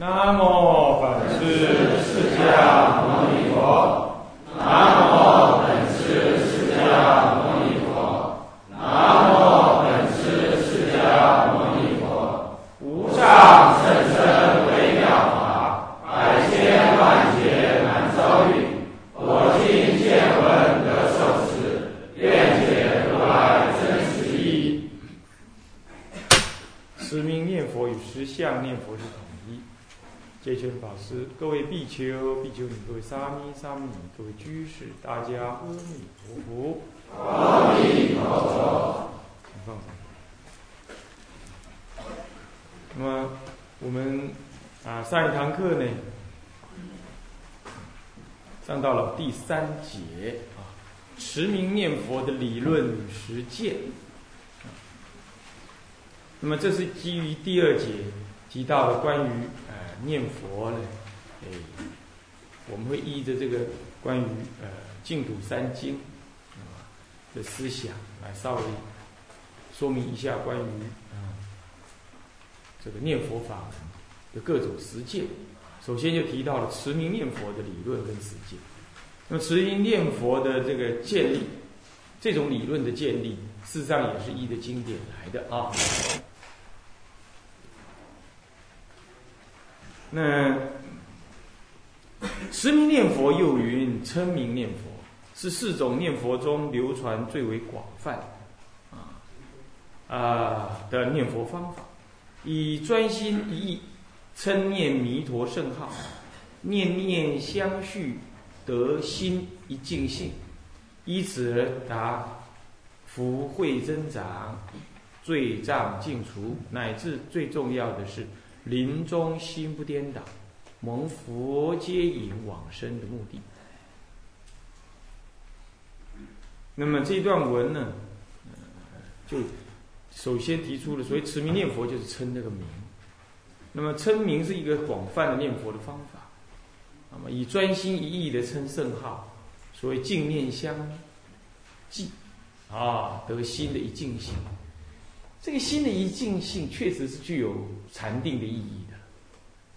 南无本师释迦牟尼佛。南无本师释迦牟尼佛。南无本师释迦牟尼佛。无上甚深微妙法，百千万劫难遭遇。我今见闻得受持，愿解如来真实义。持名念佛与实相念佛是统一。戒权法师，各位比丘、比丘尼，各位沙弥、沙弥，各位居士，大家阿弥陀佛。阿弥陀佛。请放松。那么我们啊上一堂课呢，上到了第三节啊，持名念佛的理论与实践。那么这是基于第二节提到的关于呃念佛呢，哎，我们会依着这个关于呃净土三经啊的思想来稍微说明一下关于啊这个念佛法门的各种实践。首先就提到了持名念佛的理论跟实践。那么持名念佛的这个建立，这种理论的建立，事实上也是依着经典来的啊。那持名念佛又云称名念佛，是四种念佛中流传最为广泛啊啊的念佛方法，以专心一意称念弥陀圣号，念念相续，得心一净性，依此而达福慧增长，罪障尽除，乃至最重要的是。临终心不颠倒，蒙佛接引往生的目的。那么这段文呢，就首先提出了所谓持名念佛，就是称这个名。那么称名是一个广泛的念佛的方法。那么以专心一意的称圣号，所谓净念相继啊，得心的一净性。这个心的一净性确实是具有禅定的意义的，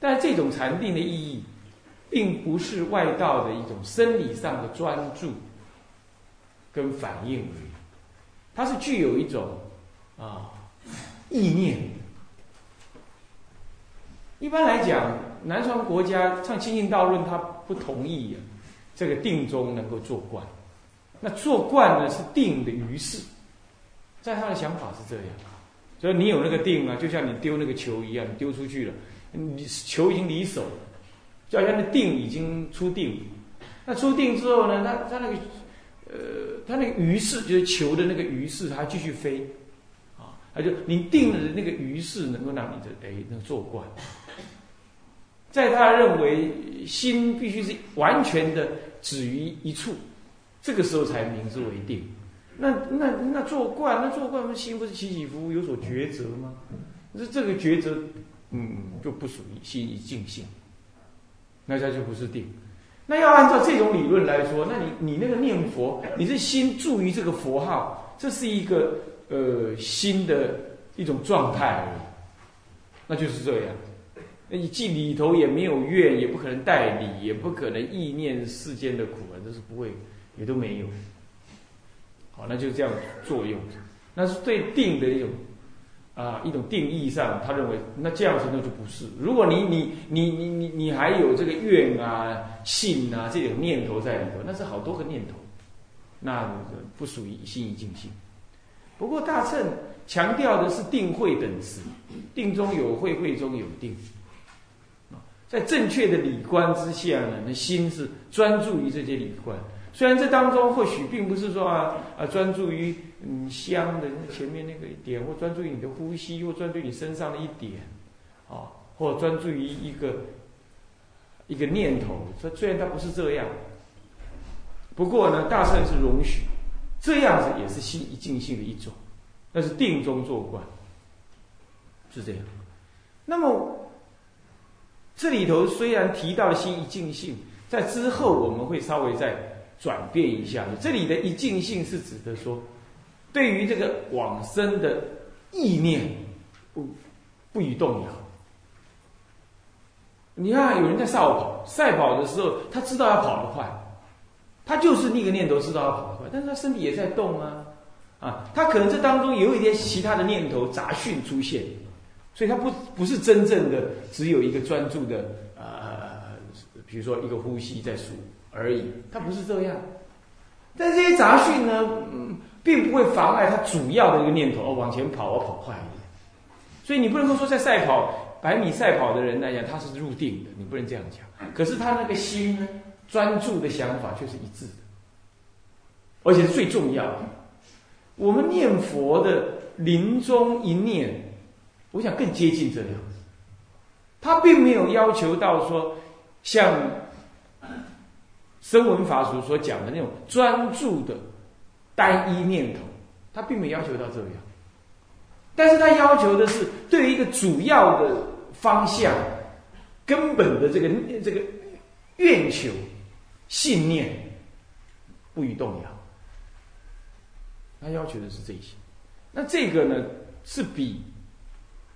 但这种禅定的意义，并不是外道的一种生理上的专注跟反应而已，它是具有一种啊意念。一般来讲，南传国家像《清净道论》，他不同意这个定中能够做观。那做观呢，是定的于事，在他的想法是这样。所以你有那个定啊，就像你丢那个球一样，你丢出去了，你球已经离手了，就好像那定已经出定。那出定之后呢，它它那个呃，他那个鱼势就是球的那个鱼势，它继续飞啊，他就你定的那个鱼势能够让你的哎能做惯。在他认为心必须是完全的止于一处，这个时候才名之为定。那那那做惯，那做惯，心不是起起伏伏有所抉择吗？这这个抉择，嗯，就不属于心一静性，那它就不是定。那要按照这种理论来说，那你你那个念佛，你是心住于这个佛号，这是一个呃心的一种状态而已，那就是这样。那你既里头也没有怨，也不可能代理，也不可能意念世间的苦啊，这是不会，也都没有。好，那就这样作用，那是对定的一种啊一种定义上，他认为那这样子那就不是。如果你你你你你你还有这个愿啊、信啊这种念头在里头，那是好多个念头，那不属于心一境性。不过大乘强调的是定慧等词，定中有慧，慧中有定。在正确的理观之下呢，那心是专注于这些理观。虽然这当中或许并不是说啊啊专注于嗯香的前面那个一点，或专注于你的呼吸，或专注于你身上的一点，啊，或专注于一个一个念头。说虽然它不是这样，不过呢，大圣是容许这样子也是心一静性的一种，那是定中作观，是这样。那么这里头虽然提到了心一静性，在之后我们会稍微再。转变一下，这里的一静性是指的说，对于这个往生的意念不不予动摇，你看有人在赛跑，赛跑的时候，他知道要跑得快，他就是那个念头知道要跑得快，但是他身体也在动啊，啊，他可能这当中有一点其他的念头杂讯出现，所以他不不是真正的只有一个专注的呃，比如说一个呼吸在数而已，他不是这样。但这些杂讯呢，嗯，并不会妨碍他主要的一个念头哦，往前跑，我跑快一点。所以你不能够说在赛跑百米赛跑的人来讲，他是入定的，你不能这样讲。可是他那个心呢，专注的想法却是一致的，而且是最重要的。我们念佛的临终一念，我想更接近这样子。他并没有要求到说像。声闻法所所讲的那种专注的单一念头，他并没要求到这样，但是他要求的是对于一个主要的方向、根本的这个这个愿求、信念不予动摇。他要求的是这些，那这个呢是比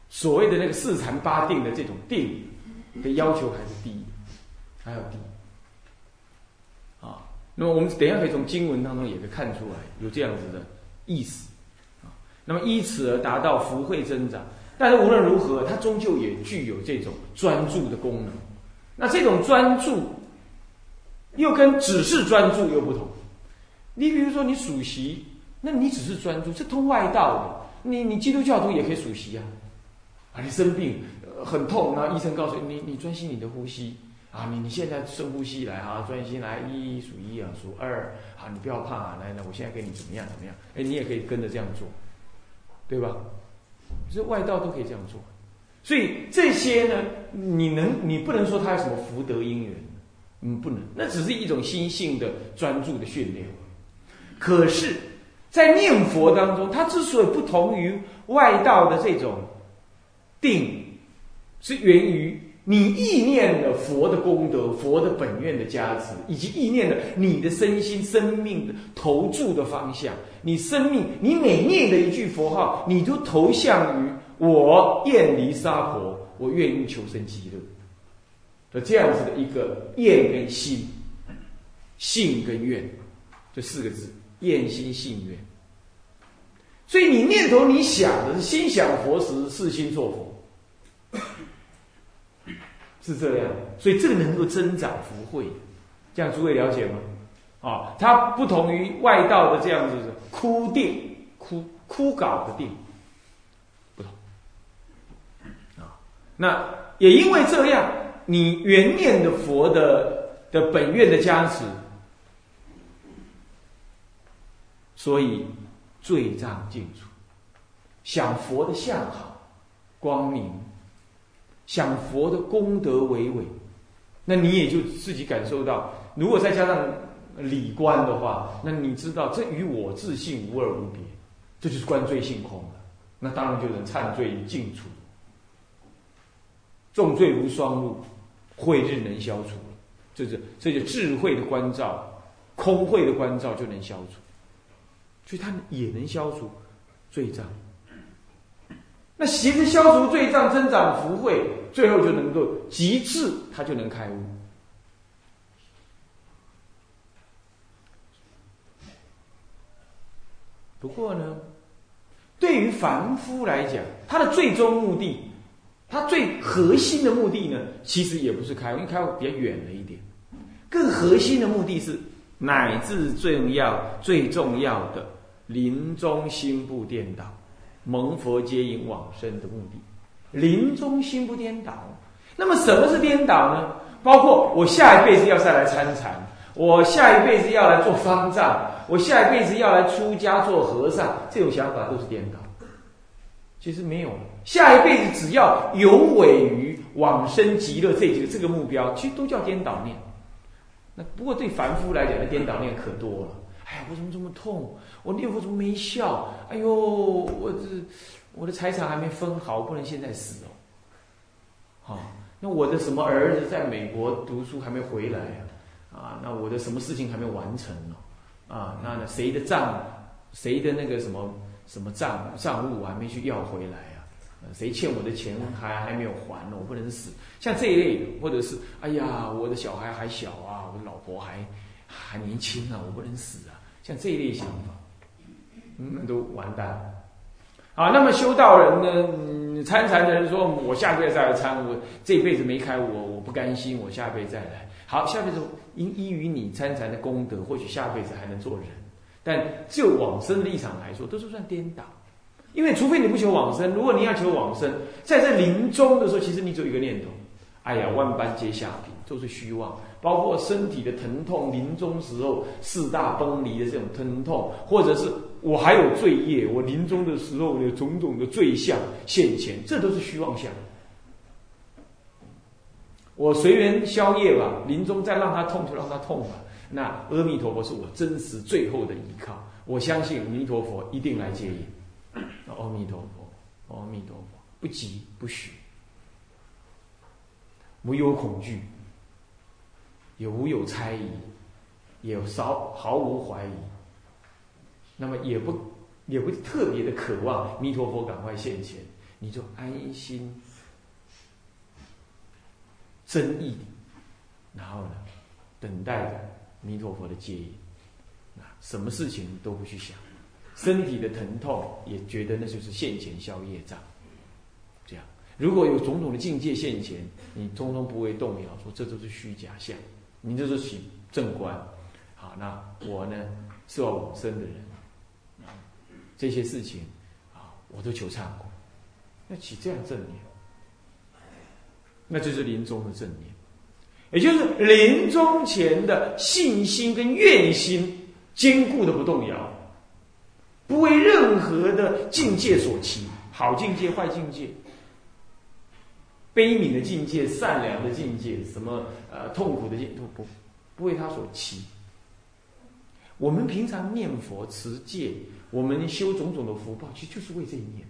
所谓的那个四禅八定的这种定的要求还是低，还要低。那么我们等一下可以从经文当中也可以看出来有这样子的意思啊。那么依此而达到福慧增长，但是无论如何，它终究也具有这种专注的功能。那这种专注又跟只是专注又不同。你比如说你数息，那你只是专注，这通外道的。你你基督教徒也可以数息啊。啊，你生病很痛，然后医生告诉你，你专心你的呼吸。啊，你你现在深呼吸来哈，专心来，一数一啊，数二，好，你不要怕，啊来来，我现在给你怎么样怎么样？哎，你也可以跟着这样做，对吧？这外道都可以这样做，所以这些呢，你能你不能说他有什么福德因缘，嗯，不能，那只是一种心性的专注的训练。可是，在念佛当中，它之所以不同于外道的这种定，是源于。你意念的佛的功德、佛的本愿的加持，以及意念的你的身心、生命的投注的方向，你生命，你每念的一句佛号，你都投向于我愿离沙婆，我愿意求生极乐的这样子的一个愿跟心、信跟愿这四个字：愿心信愿。所以你念头你想的是心想佛时，是心作佛。是这样，所以这个能够增长福慧，这样诸位了解吗？啊，它不同于外道的这样子的枯定、枯枯槁的定，不同。啊，那也因为这样，你原念的佛的的本愿的加持，所以罪障尽除，想佛的相好，光明。想佛的功德伟伟，那你也就自己感受到。如果再加上理观的话，那你知道这与我自信无二无别，这就是观罪性空了。那当然就能忏罪尽除，重罪如霜露，慧日能消除了。这是这就智慧的关照，空慧的关照就能消除，所以它也能消除罪障。那习着消除罪障，增长福慧，最后就能够极致，他就能开悟。不过呢，对于凡夫来讲，他的最终目的，他最核心的目的呢，其实也不是开悟，因为开悟比较远了一点。更核心的目的是，乃至最重要、最重要的临终心不颠倒。蒙佛接引往生的目的，临终心不颠倒。那么什么是颠倒呢？包括我下一辈子要再来参禅，我下一辈子要来做方丈，我下一辈子要来出家做和尚，这种想法都是颠倒。其实没有，下一辈子只要有违于往生极乐这几个这个目标，其实都叫颠倒念。那不过对凡夫来讲，那颠倒念可多了。哎，我怎么这么痛？我念佛怎么没效？哎呦，我这我的财产还没分好，我不能现在死哦。好，那我的什么儿子在美国读书还没回来啊？啊，那我的什么事情还没完成呢？啊，那谁的账，谁的那个什么什么账账务我还没去要回来啊？谁欠我的钱还还没有还呢？我不能死。像这一类，或者是哎呀，我的小孩还小啊，我的老婆还还年轻啊，我不能死啊。像这一类想法，那都完蛋了。啊，那么修道人呢？参禅的人说：“我下辈子再来参，我这辈子没开我，我不甘心，我下辈子再来。好，下辈子因依于你参禅的功德，或许下辈子还能做人。但就往生的立场来说，都是算颠倒。”因为除非你不求往生，如果你要求往生，在这临终的时候，其实你只有一个念头：哎呀，万般皆下品，都是虚妄。包括身体的疼痛，临终时候四大崩离的这种疼痛，或者是我还有罪业，我临终的时候有种种的罪相现前，这都是虚妄相。我随缘消业吧，临终再让他痛就让他痛吧。那阿弥陀佛是我真实最后的依靠，我相信弥陀佛一定来接引。阿弥陀佛，阿弥陀佛，不急不许，无有恐惧，也无有猜疑，也少毫无怀疑。那么也不也不特别的渴望弥陀佛赶快现前，你就安心真意，然后呢，等待着弥陀佛的接引，啊，什么事情都不去想。身体的疼痛也觉得那就是现前消业障，如果有种种的境界现前，你通通不会动摇，说这都是虚假相，你这是起正观。好，那我呢是要往生的人，这些事情啊，我都求忏悔，要起这样正念，那就是临终的正念，也就是临终前的信心跟愿心坚固的不动摇。不为任何的境界所欺，好境界、坏境界，悲悯的境界、善良的境界，什么呃痛苦的境都不不为他所欺。我们平常念佛持戒，我们修种种的福报，其实就是为这一念，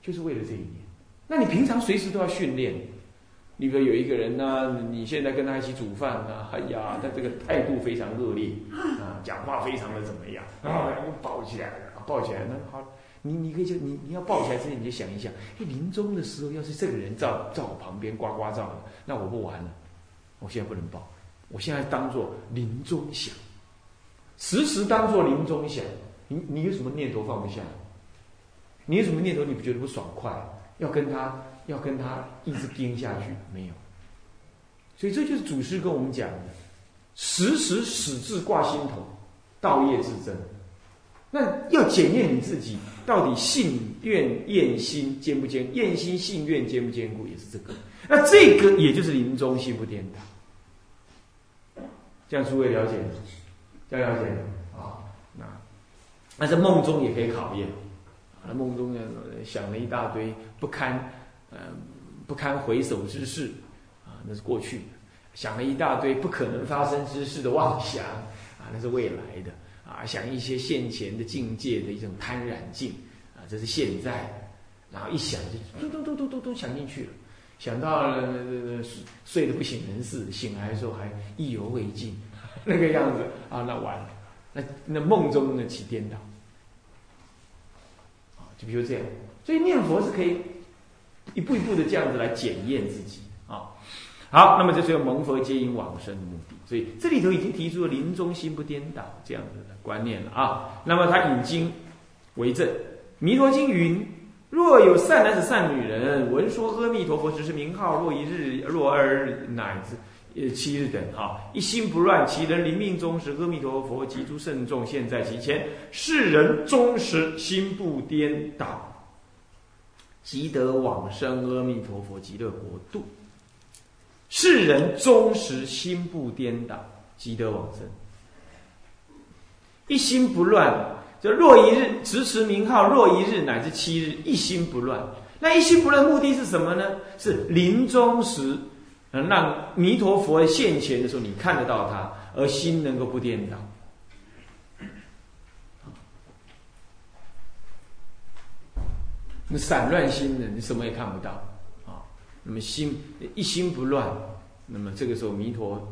就是为了这一念。那你平常随时都要训练。你比如有一个人呢，你现在跟他一起煮饭呢，哎呀，他这个态度非常恶劣啊，讲话非常的怎么样啊，又抱起来，抱起来，那好，你你可以就你你要抱起来之前你就想一想，哎，临终的时候要是这个人在在我旁边呱呱叫，那我不完了，我现在不能抱，我现在当做临终想，时时当做临终想，你你有什么念头放不下？你有什么念头你不觉得不爽快？要跟他。要跟他一直盯下去，没有。所以这就是祖师跟我们讲的：时时始至挂心头，道业自增。那要检验你自己，到底信愿愿心坚不坚？愿心信愿坚不坚固？也是这个。那这个也就是临终心不颠倒。这样诸位了解吗？这样了解啊？那那在梦中也可以考验。啊，梦中想了一大堆不堪。嗯，不堪回首之事，啊，那是过去的；想了一大堆不可能发生之事的妄想，啊，那是未来的；啊，想一些现前的境界的一种贪染境，啊，这是现在。然后一想就嘟嘟嘟嘟嘟嘟想进去了，想到了睡睡得不省人事，醒来的时候还意犹未尽，那个样子啊，那完了，那那梦中的起颠倒，啊，就比如这样，所以念佛是可以。一步一步的这样子来检验自己，好，那么这是蒙佛接引往生的目的，所以这里头已经提出了临终心不颠倒这样的观念了啊。那么他引经为证，《弥陀经》云：若有善男子、善女人，闻说阿弥陀佛，只是名号，若一日、若二日，乃至呃七日等，哈，一心不乱，其人临命终时，阿弥陀佛及诸圣众现，在其前，世人终时心不颠倒。即得往生阿弥陀佛极乐国度，世人终时心不颠倒，即得往生。一心不乱，就若一日持持名号，若一日乃至七日，一心不乱。那一心不乱目的是什么呢？是临终时，让弥陀佛现前的时候，你看得到他，而心能够不颠倒。那散乱心的？你什么也看不到。那么心一心不乱，那么这个时候弥陀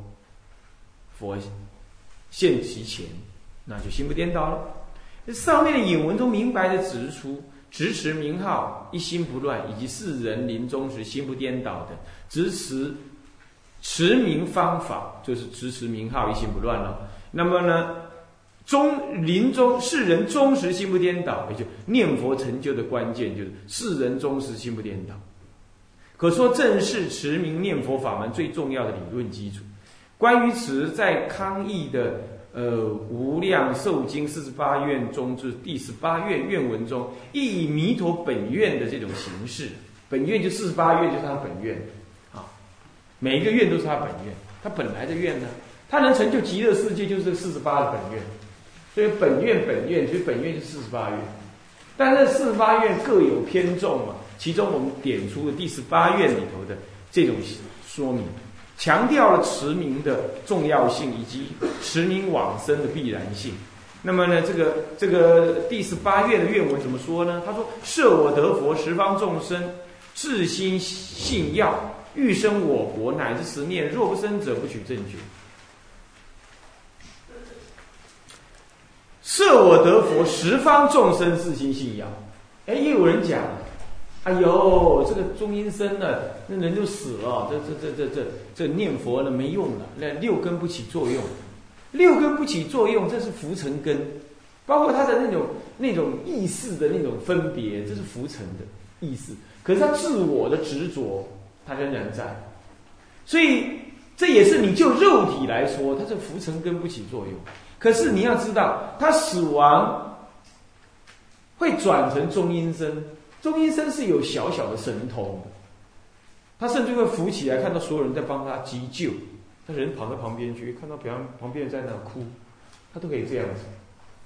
佛现其前，那就心不颠倒了。上面的引文中明白的指出，执持名号一心不乱，以及世人临终时心不颠倒的执持持名方法，就是执持名号一心不乱了。那么呢，终临终世人终时心不颠倒，也就念佛成就的关键就是世人终时心不颠倒。可说正是持名念佛法门最重要的理论基础。关于此，在康义的呃无量寿经四十八愿中就是第十八愿愿文中，亦以弥陀本愿的这种形式，本愿就四十八愿就是他本愿，啊，每一个愿都是他本愿，他本来的愿呢，他能成就极乐世界就是四十八的本愿，所以本愿本愿，所以本愿就四十八愿，但是四十八愿各有偏重嘛。其中我们点出了第十八愿里头的这种说明，强调了持名的重要性以及持名往生的必然性。那么呢，这个这个第十八愿的愿文怎么说呢？他说：“设我得佛，十方众生至心信要，欲生我国，乃至十念，若不生者，不取正觉。”设我得佛，十方众生至心信要。哎，也有人讲。哎呦，这个中阴身呢，那人就死了。这这这这这这念佛了没用了，那六根不起作用，六根不起作用，这是浮尘根，包括他的那种那种意识的那种分别，这是浮尘的意识。可是他自我的执着，他仍然在。所以这也是你就肉体来说，它是浮尘根不起作用。可是你要知道，他死亡会转成中阴身。中医生是有小小的神通，他甚至会浮起来，看到所有人在帮他急救，他人跑到旁边去，看到别人旁边人在那哭，他都可以这样子，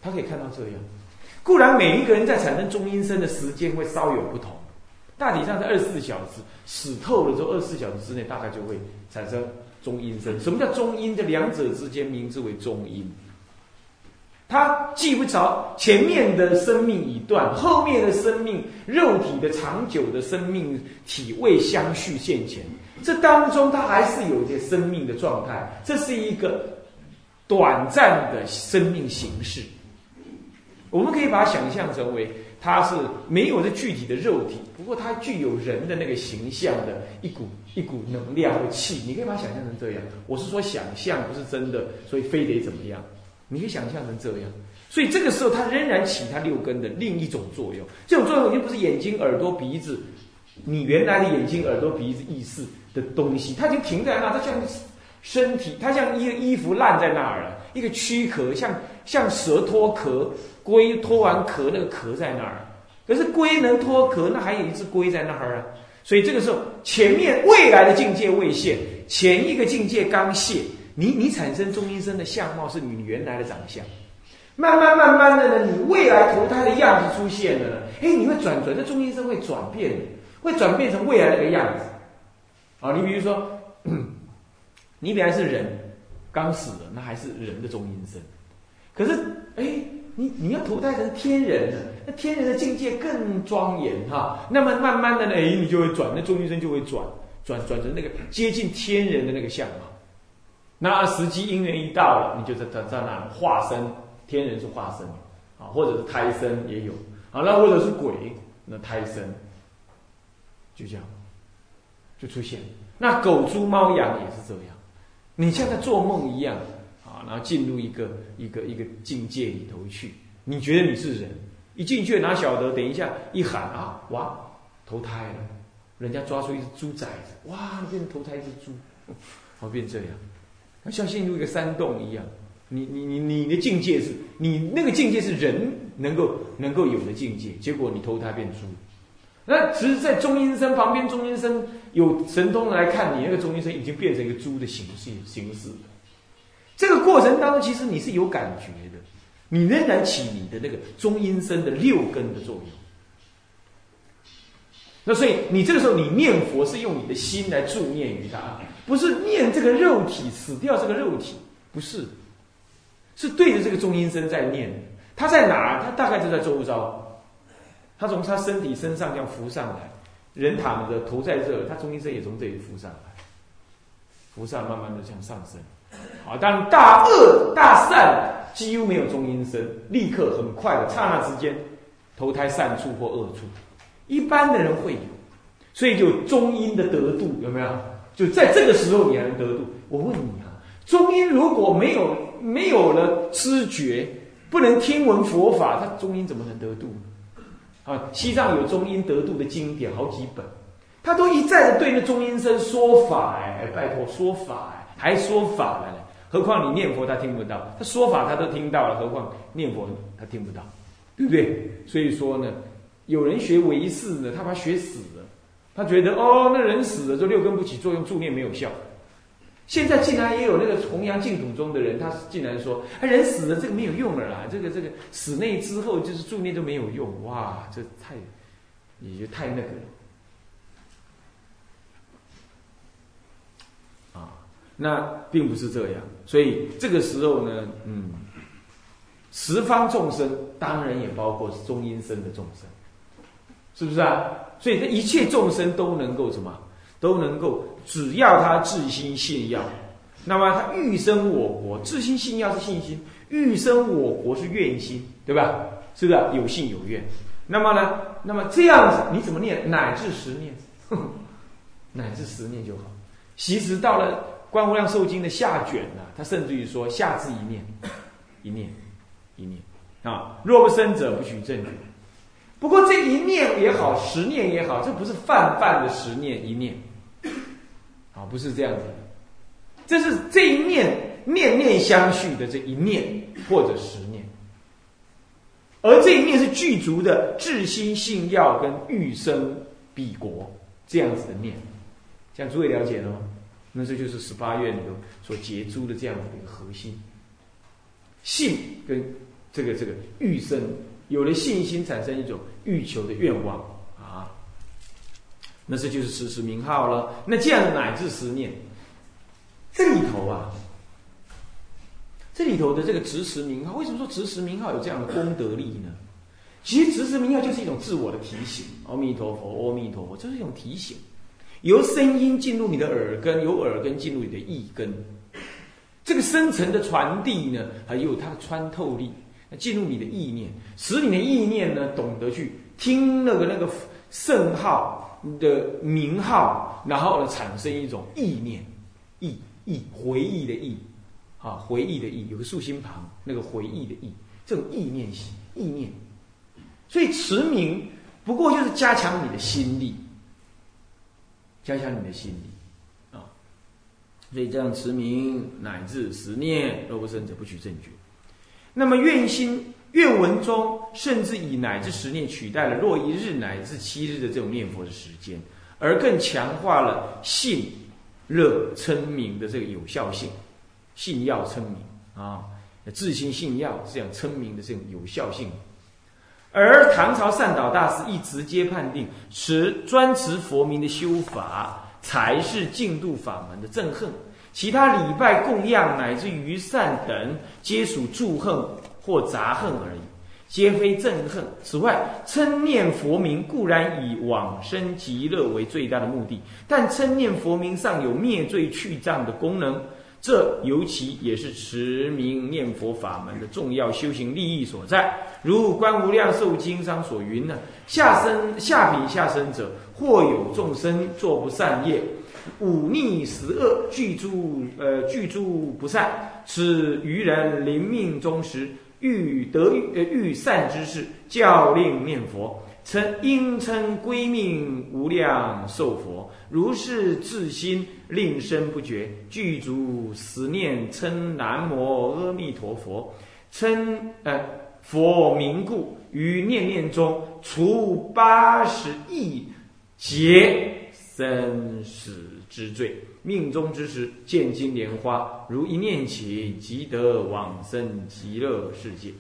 他可以看到这样。固然每一个人在产生中阴身的时间会稍有不同，大体上在二十四小时死透了之后，二十四小时之内大概就会产生中阴身。什么叫中阴？这两者之间名字为中阴。他记不着前面的生命已断，后面的生命肉体的长久的生命体未相续现前，这当中他还是有些生命的状态，这是一个短暂的生命形式。我们可以把它想象成为，它是没有的具体的肉体，不过它具有人的那个形象的一股一股能量和气，你可以把它想象成这样。我是说想象，不是真的，所以非得怎么样。你可以想象成这样，所以这个时候它仍然起它六根的另一种作用。这种作用已经不是眼睛、耳朵、鼻子，你原来的眼睛、耳朵、鼻子意识的东西，它已经停在那。它像身体，它像一个衣服烂在那儿了，一个躯壳，像像蛇脱壳，龟脱完壳，那个壳在那儿。可是龟能脱壳，那还有一只龟在那儿啊。所以这个时候，前面未来的境界未现，前一个境界刚现。你你产生中阴身的相貌是你原来的长相，慢慢慢慢的呢，你未来投胎的样子出现了，哎，你会转转，这中阴身会转变，会转变成未来那个样子，啊，你比如说，你本来是人，刚死了，那还是人的中阴身，可是，哎，你你要投胎成天人了，那天人的境界更庄严哈，那么慢慢的呢，哎，你就会转，那中阴身就会转转转成那个接近天人的那个相貌。那时机因缘一到了，你就在在在那化身，天人是化身，啊，或者是胎身也有，啊，那或者是鬼，那胎身，就这样，就出现。那狗、猪、猫、羊也是这样，你像在做梦一样，啊，然后进入一个一个一个境界里头去，你觉得你是人，一进去哪晓得，等一下一喊啊，哇，投胎了，人家抓出一只猪崽子，哇，变成投胎一只猪，哦，变这样。像陷入一个山洞一样，你你你你的境界是你那个境界是人能够能够有的境界，结果你投胎变猪，那只是在中阴身旁边，中阴身有神通来看你那个中阴身已经变成一个猪的形式形式。这个过程当中，其实你是有感觉的，你仍然起你的那个中阴身的六根的作用。那所以你这个时候你念佛是用你的心来助念于他。不是念这个肉体死掉这个肉体，不是，是对着这个中阴身在念。他在哪？他大概就在周遭。他从他身体身上这样浮上来，人躺着头在这，他中阴身也从这里浮上来，浮上慢慢的向上升。好，当大恶大善几乎没有中阴身，立刻很快的刹那之间，投胎善处或恶处，一般的人会有，所以就中阴的得度有没有？就在这个时候你还能得度？我问你啊，中阴如果没有没有了知觉，不能听闻佛法，他中阴怎么能得度？啊，西藏有中阴得度的经典好几本，他都一再的对那中阴身说法，哎，拜托说法，哎，还说法了呢。何况你念佛他听不到，他说法他都听到了，何况念佛他听不到，对不对？所以说呢，有人学唯识呢，他把学死了，他觉得哦，那人死了就六根不起作用，助念没有效。现在竟然也有那个弘扬净土宗的人，他竟然说，哎，人死了这个没有用了啦，这个这个死内之后就是助念都没有用，哇，这太，也就太那个了。啊那并不是这样，所以这个时候呢，嗯，十方众生当然也包括中阴身的众生，是不是啊？所以这一切众生都能够什么？都能够，只要他自心信要，那么他欲生我国，自心信要是信心，欲生我国是愿心，对吧？是不是有信有愿？那么呢？那么这样子你怎么念？乃至十念，乃至十念就好。其实到了。观无量寿经的下卷呢，他甚至于说下至一念，一念，一念啊，若不生者不许正觉。不过这一念也好，十念也好，这不是泛泛的十念一念，啊，不是这样子的，这是这一念念念相续的这一念或者十念，而这一念是具足的至心信要跟欲生彼国这样子的念，像诸位了解了吗？那这就是十八愿里头所结出的这样子的一个核心，信跟这个这个欲生，有了信心产生一种欲求的愿望啊，那这就是持持名号了。那这样乃至十念，这里头啊，这里头的这个持持名号，为什么说持持名号有这样的功德力呢？其实持持名号就是一种自我的提醒，阿弥陀佛，阿弥陀佛，这是一种提醒。由声音进入你的耳根，由耳根进入你的意根，这个深层的传递呢，还有它的穿透力，进入你的意念，使你的意念呢懂得去听那个那个圣号的名号，然后呢产生一种意念，意意回忆的意，啊回忆的意，有个竖心旁，那个回忆的意，这种意念意念，所以持名不过就是加强你的心力。加强你的心力啊，所以这样持名乃至十念，若不生者不取正觉。那么愿心愿文中，甚至以乃至十念取代了若一日乃至七日的这种念佛的时间，而更强化了信乐称名的这个有效性。信要称名啊，自心信要这样称名的这种有效性。而唐朝善导大师亦直接判定，持专持佛名的修法才是净度法门的正恨，其他礼拜供养乃至于善等，皆属助恨或杂恨而已，皆非正恨。此外，称念佛名固然以往生极乐为最大的目的，但称念佛名尚有灭罪去障的功能。这尤其也是持名念佛法门的重要修行利益所在。如《观无量寿经》上所云呢：下生下品下生者，或有众生作不善业，忤逆十恶，具诸呃具诸不善。此愚人临命终时，欲得呃欲善之事，教令念佛。称应称归命无量寿佛，如是自心令身不绝，具足十念称南无阿弥陀佛，称呃佛名故，于念念中除八十亿劫生死之罪，命中之时见金莲花，如一念起，即得往生极乐世界。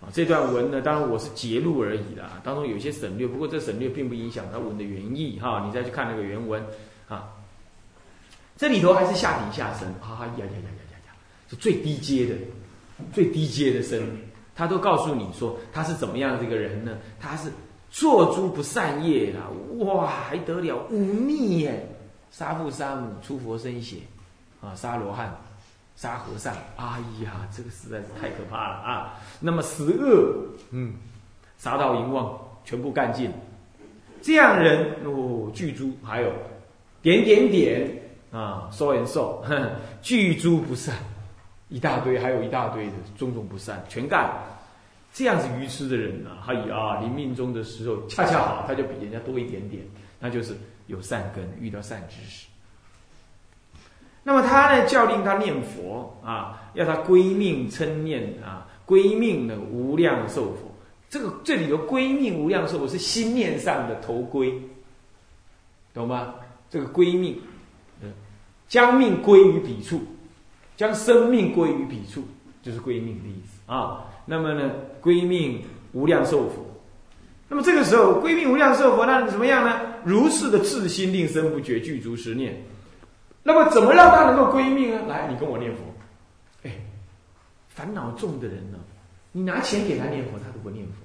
啊，这段文呢，当然我是截录而已啦，当中有些省略，不过这省略并不影响它文的原意哈。你再去看那个原文啊，这里头还是下品下生，啊呀呀呀呀呀呀，是最低阶的，最低阶的生，他都告诉你说他是怎么样的一个人呢？他是做诸不善业啦，哇，还得了忤逆耶，杀父杀母，出佛身血，啊，杀罗汉。杀和尚，哎呀，这个实在是太可怕了啊！那么十恶，嗯，杀盗淫妄全部干尽。这样人哦，具足还有点点点啊，so and so，具足不善，一大堆，还有一大堆的种种不善全干了。这样子愚痴的人呢，他以啊临命终的时候恰恰好，他就比人家多一点点，那就是有善根，遇到善知识。那么他呢，教令他念佛啊，要他归命称念啊，归命的无量寿佛。这个这里的归命无量寿佛是心念上的头归，懂吗？这个归命，嗯，将命归于彼处，将生命归于彼处，就是归命的意思啊。那么呢，归命无量寿佛。那么这个时候归命无量寿佛，那怎么样呢？如是的自心令生不绝，具足十念。那么怎么让他能够归命呢？来，你跟我念佛。哎，烦恼重的人呢，你拿钱给他念佛，他都不念佛。